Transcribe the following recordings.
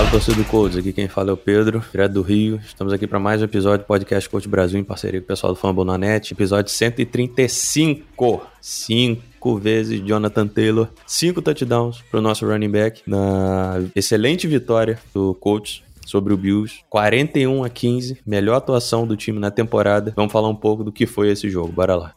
Fala torcedor do Codes, aqui quem fala é o Pedro, direto do Rio. Estamos aqui para mais um episódio do podcast Coach Brasil em parceria com o pessoal do Fumble na Net, episódio 135. Cinco vezes Jonathan Taylor, cinco touchdowns para o nosso running back na excelente vitória do Colts sobre o Bills, 41 a 15, melhor atuação do time na temporada. Vamos falar um pouco do que foi esse jogo. Bora lá.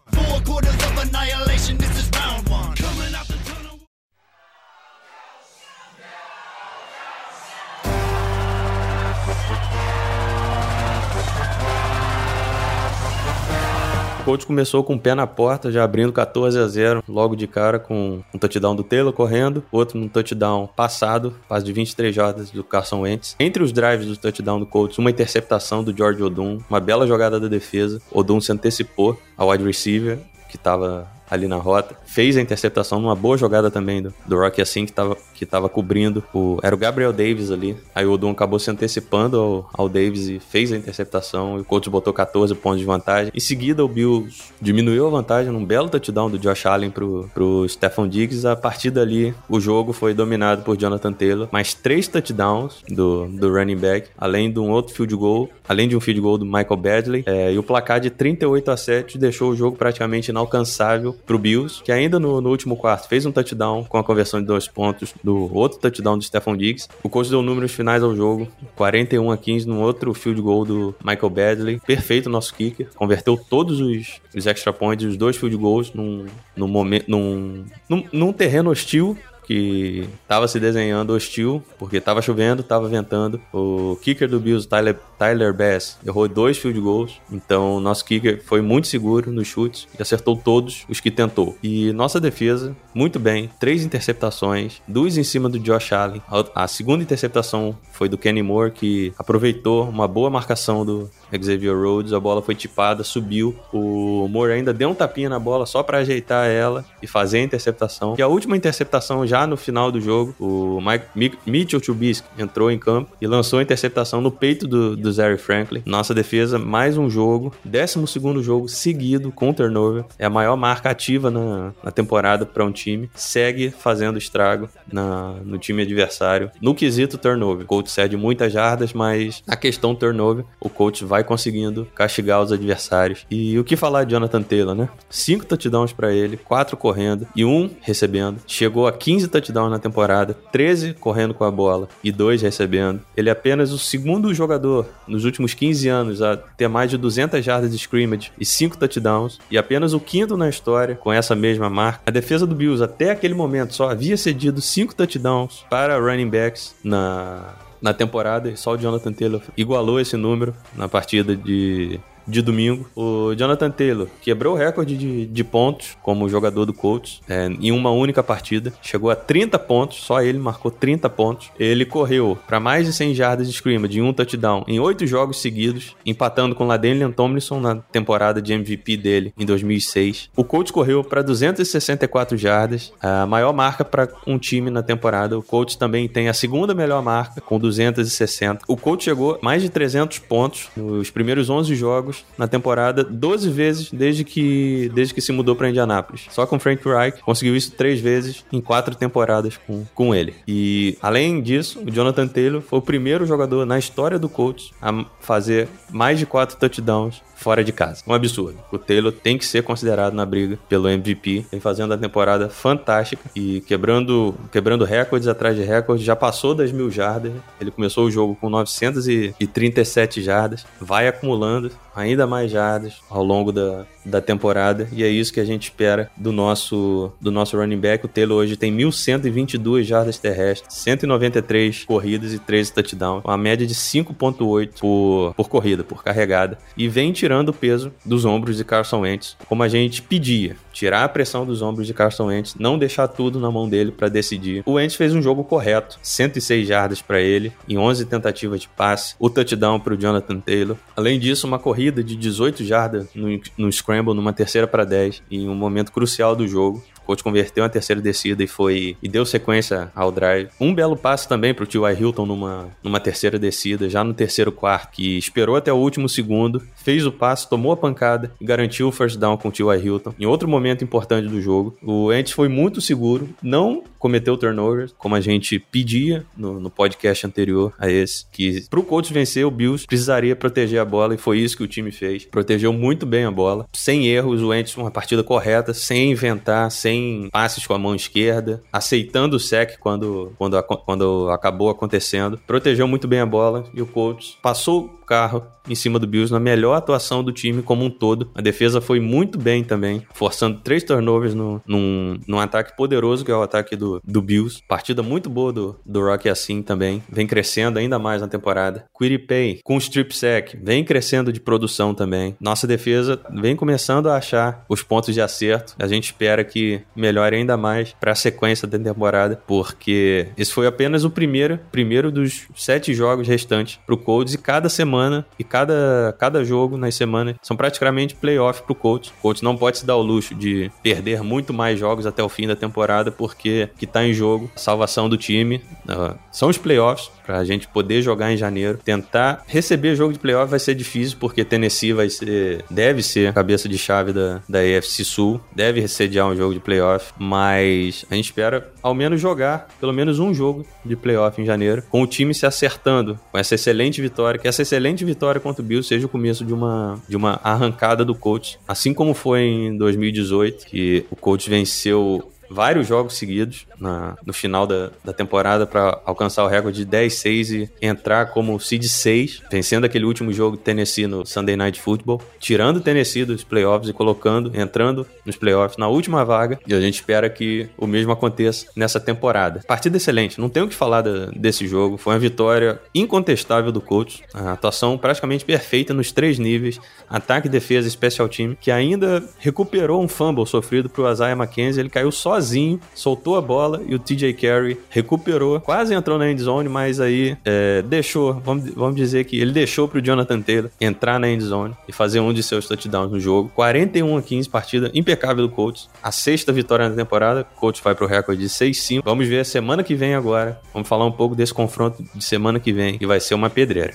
Colts começou com o pé na porta, já abrindo 14 a 0 logo de cara com um touchdown do Taylor correndo, outro num touchdown passado, passe de 23 jardas do Carson Wentz. Entre os drives do touchdown do Colts, uma interceptação do George Odum, uma bela jogada da defesa. Odum se antecipou ao wide receiver que estava ali na rota, fez a interceptação numa boa jogada também do, do Rocky assim que estava que tava cobrindo o era o Gabriel Davis ali. Aí o Odom acabou se antecipando ao, ao Davis e fez a interceptação e o Colts botou 14 pontos de vantagem. Em seguida o Bills diminuiu a vantagem num belo touchdown do Josh Allen pro, pro Stephon Diggs. A partir dali o jogo foi dominado por Jonathan Taylor, mais três touchdowns do, do running back, além de um outro field goal, além de um field goal do Michael Badley. É, e o placar de 38 a 7 deixou o jogo praticamente inalcançável pro Bills, que ainda no, no último quarto fez um touchdown com a conversão de dois pontos do outro touchdown do Stephon Diggs. O coach deu números finais ao jogo, 41 a 15 no outro field goal do Michael Badley. Perfeito nosso kicker, converteu todos os, os extra points, os dois field goals num, num momento num, num, num terreno hostil que tava se desenhando hostil, porque tava chovendo, tava ventando. O kicker do Bills, Tyler, Tyler Bass, errou dois field goals. Então, nosso kicker foi muito seguro nos chutes e acertou todos os que tentou. E nossa defesa, muito bem, três interceptações, duas em cima do Josh Allen. A, a segunda interceptação foi do Kenny Moore, que aproveitou uma boa marcação do Xavier Rhodes, a bola foi tipada, subiu. O Moore ainda deu um tapinha na bola só para ajeitar ela e fazer a interceptação. E a última interceptação já no final do jogo, o Mike, Mi- Mitchell Trubisky entrou em campo e lançou a interceptação no peito do, do Zary Franklin. Nossa defesa, mais um jogo, 12 segundo jogo seguido com turnover. É a maior marca ativa na, na temporada para um time. Segue fazendo estrago na, no time adversário. No quesito turnover, o coach cede muitas jardas, mas na questão turnover, o coach vai conseguindo castigar os adversários. E o que falar de Jonathan Taylor, né? Cinco touchdowns para ele, quatro correndo e um recebendo. Chegou a 15 touchdowns na temporada, 13 correndo com a bola e dois recebendo. Ele é apenas o segundo jogador nos últimos 15 anos a ter mais de 200 jardas de scrimmage e cinco touchdowns e apenas o quinto na história com essa mesma marca. A defesa do Bills até aquele momento só havia cedido cinco touchdowns para running backs na na temporada só o Jonathan Taylor igualou esse número na partida de, de domingo. O Jonathan Taylor quebrou o recorde de, de pontos como jogador do Colts é, em uma única partida. Chegou a 30 pontos, só ele marcou 30 pontos. Ele correu para mais de 100 jardas de scrimmage de um touchdown em oito jogos seguidos, empatando com LaDainian Tomlinson na temporada de MVP dele em 2006. O Colts correu para 264 jardas, a maior marca para um time na temporada. O Colts também tem a segunda melhor marca com 260. O Colts chegou mais de 300 pontos nos primeiros 11 jogos na temporada, 12 vezes desde que, desde que se mudou para Indianápolis. Só com Frank Reich conseguiu isso três vezes em quatro temporadas com, com ele. E além disso, o Jonathan Taylor foi o primeiro jogador na história do Colts a fazer mais de quatro touchdowns fora de casa. Um absurdo. O Taylor tem que ser considerado na briga pelo MVP. Vem fazendo a temporada fantástica e quebrando, quebrando recordes atrás de recordes. Já passou das mil jardas. Ele começou o jogo com 937 jardas. Vai acumulando ainda mais jardas ao longo da, da temporada. E é isso que a gente espera do nosso, do nosso running back. O Taylor hoje tem 1.122 jardas terrestres, 193 corridas e 13 touchdowns. Uma média de 5.8 por, por corrida, por carregada. E vem tirando o peso dos ombros de Carson Wentz, como a gente pedia. Tirar a pressão dos ombros de Carson Wentz, não deixar tudo na mão dele para decidir. O Wentz fez um jogo correto, 106 jardas para ele, em 11 tentativas de passe, o touchdown para o Jonathan Taylor. Além disso, uma corrida de 18 jardas no, no scramble, numa terceira para 10, em um momento crucial do jogo. O coach converteu a terceira descida e foi e deu sequência ao drive. Um belo passe também pro T.Y. Hilton numa, numa terceira descida, já no terceiro quarto, que esperou até o último segundo, fez o passe, tomou a pancada e garantiu o first down com o T.Y. Hilton. Em outro momento importante do jogo, o Ents foi muito seguro, não cometeu turnovers, como a gente pedia no, no podcast anterior a esse, que pro coach vencer o Bills precisaria proteger a bola e foi isso que o time fez. Protegeu muito bem a bola, sem erros, o Ents uma partida correta, sem inventar, sem passes com a mão esquerda, aceitando o sec quando, quando, quando acabou acontecendo. Protegeu muito bem a bola e o coach passou carro em cima do Bills na melhor atuação do time como um todo. A defesa foi muito bem também, forçando três turnovers no, num, num ataque poderoso que é o ataque do, do Bills. Partida muito boa do, do Rocky assim também. Vem crescendo ainda mais na temporada. Pay com strip sack vem crescendo de produção também. Nossa defesa vem começando a achar os pontos de acerto. A gente espera que melhore ainda mais para a sequência da temporada, porque esse foi apenas o primeiro, primeiro dos sete jogos restantes para Colts e cada semana e cada, cada jogo nas semanas são praticamente playoff pro coach. O coach não pode se dar o luxo de perder muito mais jogos até o fim da temporada, porque que tá em jogo a salvação do time. Uh, são os playoffs para a gente poder jogar em janeiro. Tentar receber jogo de playoff vai ser difícil, porque Tennessee vai ser, deve ser a cabeça de chave da, da AFC Sul, deve receber um jogo de playoff, mas a gente espera ao menos jogar pelo menos um jogo de playoff em janeiro, com o time se acertando com essa excelente vitória, que essa excelente vitória contra o Bills seja o começo de uma, de uma arrancada do coach, assim como foi em 2018, que o coach venceu vários jogos seguidos na, no final da, da temporada para alcançar o recorde de 10-6 e entrar como seed 6, vencendo aquele último jogo de Tennessee no Sunday Night Football, tirando o Tennessee dos playoffs e colocando, entrando nos playoffs na última vaga. E a gente espera que o mesmo aconteça nessa temporada. Partida excelente, não tenho o que falar desse jogo. Foi uma vitória incontestável do coach, a atuação praticamente perfeita nos três níveis: ataque, defesa e special team, que ainda recuperou um fumble sofrido pro Isaiah McKenzie. Ele caiu sozinho sozinho, soltou a bola e o TJ Carey recuperou, quase entrou na endzone, mas aí é, deixou, vamos, vamos dizer que ele deixou pro Jonathan Taylor entrar na endzone e fazer um de seus touchdowns no jogo. 41 a 15, partida impecável do Colts. A sexta vitória na temporada, o Colts vai pro recorde de 6-5. Vamos ver a semana que vem agora. Vamos falar um pouco desse confronto de semana que vem, que vai ser uma pedreira.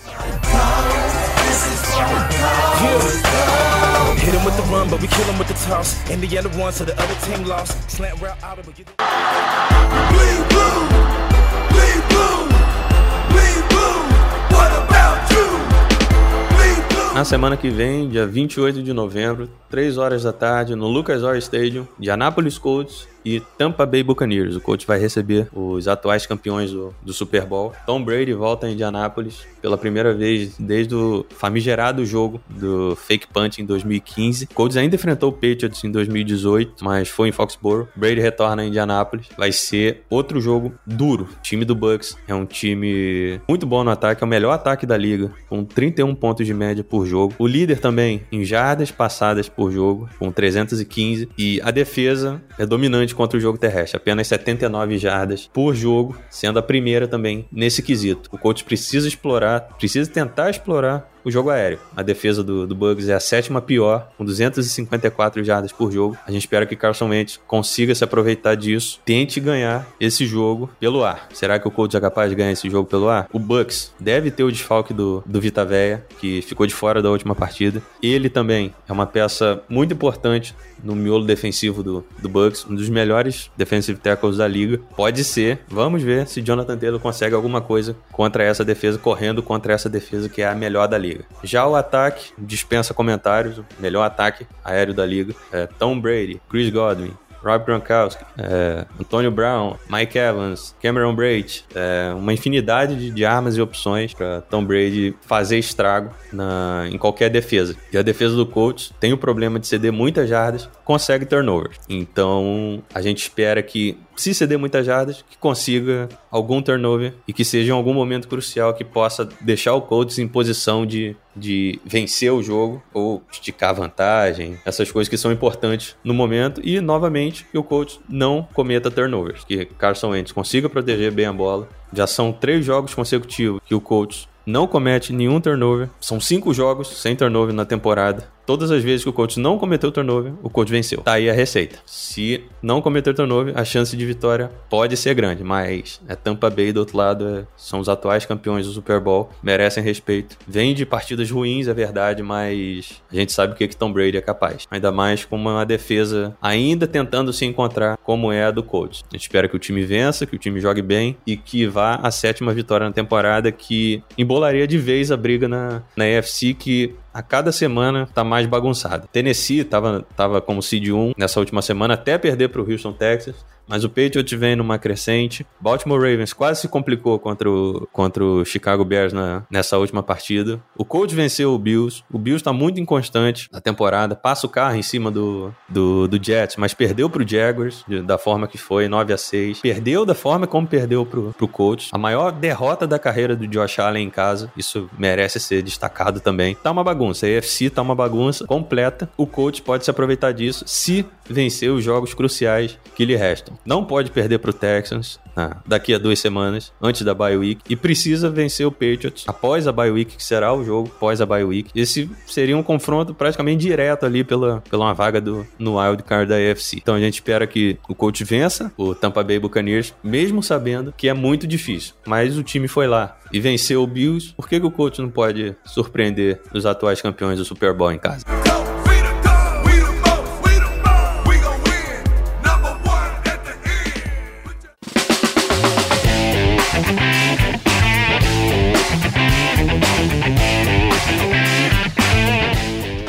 The run, but we kill him with the toss. And the other one, so the other team lost. Slant route out of Bleed blue, bleed blue, bleed blue. What about you? Na semana que vem, dia 28 de novembro, 3 horas da tarde, no Lucas Oil Stadium, de Anápolis Colts, e Tampa Bay Buccaneers. O coach vai receber os atuais campeões do, do Super Bowl. Tom Brady volta a Indianápolis pela primeira vez desde o famigerado jogo do fake punt em 2015. O Colts ainda enfrentou o Patriots em 2018, mas foi em Foxborough. Brady retorna a Indianápolis. Vai ser outro jogo duro. O time do Bucks é um time muito bom no ataque, é o melhor ataque da liga, com 31 pontos de média por jogo. O líder também em jardas passadas por jogo, com 315. E a defesa é dominante contra o jogo terrestre, apenas 79 jardas por jogo, sendo a primeira também nesse quesito. O coach precisa explorar, precisa tentar explorar o jogo aéreo. A defesa do, do Bugs é a sétima pior, com 254 jardas por jogo. A gente espera que Carson Wentz consiga se aproveitar disso, tente ganhar esse jogo pelo ar. Será que o Colts é capaz de ganhar esse jogo pelo ar? O Bucks deve ter o desfalque do, do Vita que ficou de fora da última partida. Ele também é uma peça muito importante no miolo defensivo do, do Bucks, um dos melhores defensive tackles da liga. Pode ser, vamos ver se Jonathan Taylor consegue alguma coisa contra essa defesa, correndo contra essa defesa que é a melhor da liga liga. Já o ataque, dispensa comentários, o melhor ataque aéreo da liga é Tom Brady, Chris Godwin, Rob Gronkowski, é, Antonio Brown, Mike Evans, Cameron Braid, é, uma infinidade de, de, armas e opções para Tom Brady fazer estrago na, em qualquer defesa. E a defesa do Colts tem o problema de ceder muitas jardas, consegue turnovers. Então a gente espera que se ceder muitas jardas, que consiga algum turnover e que seja em algum momento crucial que possa deixar o Colts em posição de, de vencer o jogo ou esticar vantagem, essas coisas que são importantes no momento e novamente que o Colts não cometa turnovers, que Carson Wentz consiga proteger bem a bola. Já são três jogos consecutivos que o Colts não comete nenhum turnover. São cinco jogos sem turnover na temporada todas as vezes que o coach não cometeu turnover, o coach venceu. Tá aí a receita. Se não cometer turnover, a chance de vitória pode ser grande, mas é Tampa Bay do outro lado, é, são os atuais campeões do Super Bowl, merecem respeito. Vem de partidas ruins, é verdade, mas a gente sabe o que, que Tom Brady é capaz. Ainda mais com uma defesa ainda tentando se encontrar como é a do coach. A gente espera que o time vença, que o time jogue bem e que vá a sétima vitória na temporada, que embolaria de vez a briga na, na AFC, que a cada semana tá mais bagunçado. Tennessee tava, tava como seed 1 nessa última semana, até perder para o Houston, Texas. Mas o Patriots vem numa crescente. Baltimore Ravens quase se complicou contra o, contra o Chicago Bears na, nessa última partida. O Colts venceu o Bills. O Bills tá muito inconstante na temporada. Passa o carro em cima do, do, do Jets, mas perdeu pro Jaguars de, da forma que foi, 9 a 6 Perdeu da forma como perdeu pro, pro Colts. A maior derrota da carreira do Josh Allen em casa. Isso merece ser destacado também. Tá uma bagunça. A AFC tá uma bagunça completa. O Colts pode se aproveitar disso se vencer os jogos cruciais que lhe restam não pode perder para o Texans ah, daqui a duas semanas, antes da bye week, e precisa vencer o Patriots após a bye week, que será o jogo após a bye week. Esse seria um confronto praticamente direto ali pela, pela uma vaga do, no wild card da AFC. Então a gente espera que o coach vença o Tampa Bay Buccaneers, mesmo sabendo que é muito difícil. Mas o time foi lá e venceu o Bills. Por que, que o coach não pode surpreender os atuais campeões do Super Bowl em casa?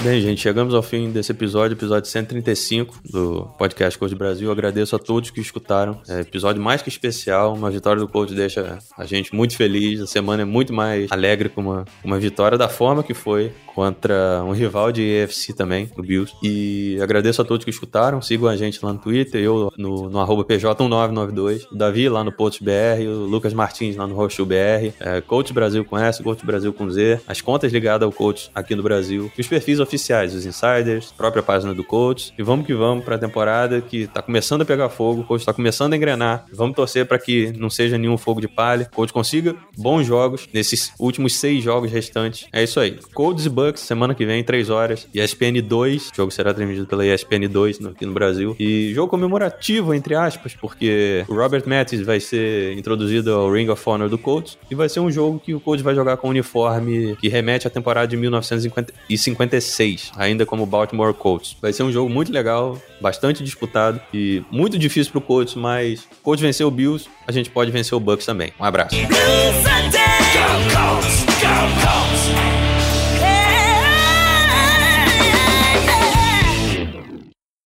Bem, gente, chegamos ao fim desse episódio, episódio 135 do podcast Coach Brasil. Agradeço a todos que escutaram. É episódio mais que especial, uma vitória do Coach deixa a gente muito feliz. A semana é muito mais alegre com uma, uma vitória da forma que foi contra um rival de EFC também, o Bills. E agradeço a todos que escutaram. Sigam a gente lá no Twitter, eu no, no arroba PJ1992, o Davi lá no Post BR, o Lucas Martins lá no Roxo BR, é, Coach Brasil com S, Coach Brasil com Z, as contas ligadas ao Coach aqui no Brasil, os perfis oficiais, os insiders, própria página do Coach. E vamos que vamos para a temporada que tá começando a pegar fogo, o Coach tá começando a engrenar. Vamos torcer para que não seja nenhum fogo de palha, o Coach consiga bons jogos nesses últimos seis jogos restantes. É isso aí. Codes e Bucks, semana que vem, 3 horas. ESPN 2, o jogo será transmitido pela ESPN 2 aqui no Brasil. E jogo comemorativo, entre aspas, porque o Robert Mattis vai ser introduzido ao Ring of Honor do Colts. E vai ser um jogo que o Colts vai jogar com um uniforme que remete à temporada de 1956, ainda como Baltimore Colts. Vai ser um jogo muito legal, bastante disputado e muito difícil pro Colts, mas o Colts venceu o Bills, a gente pode vencer o Bucks também. Um abraço.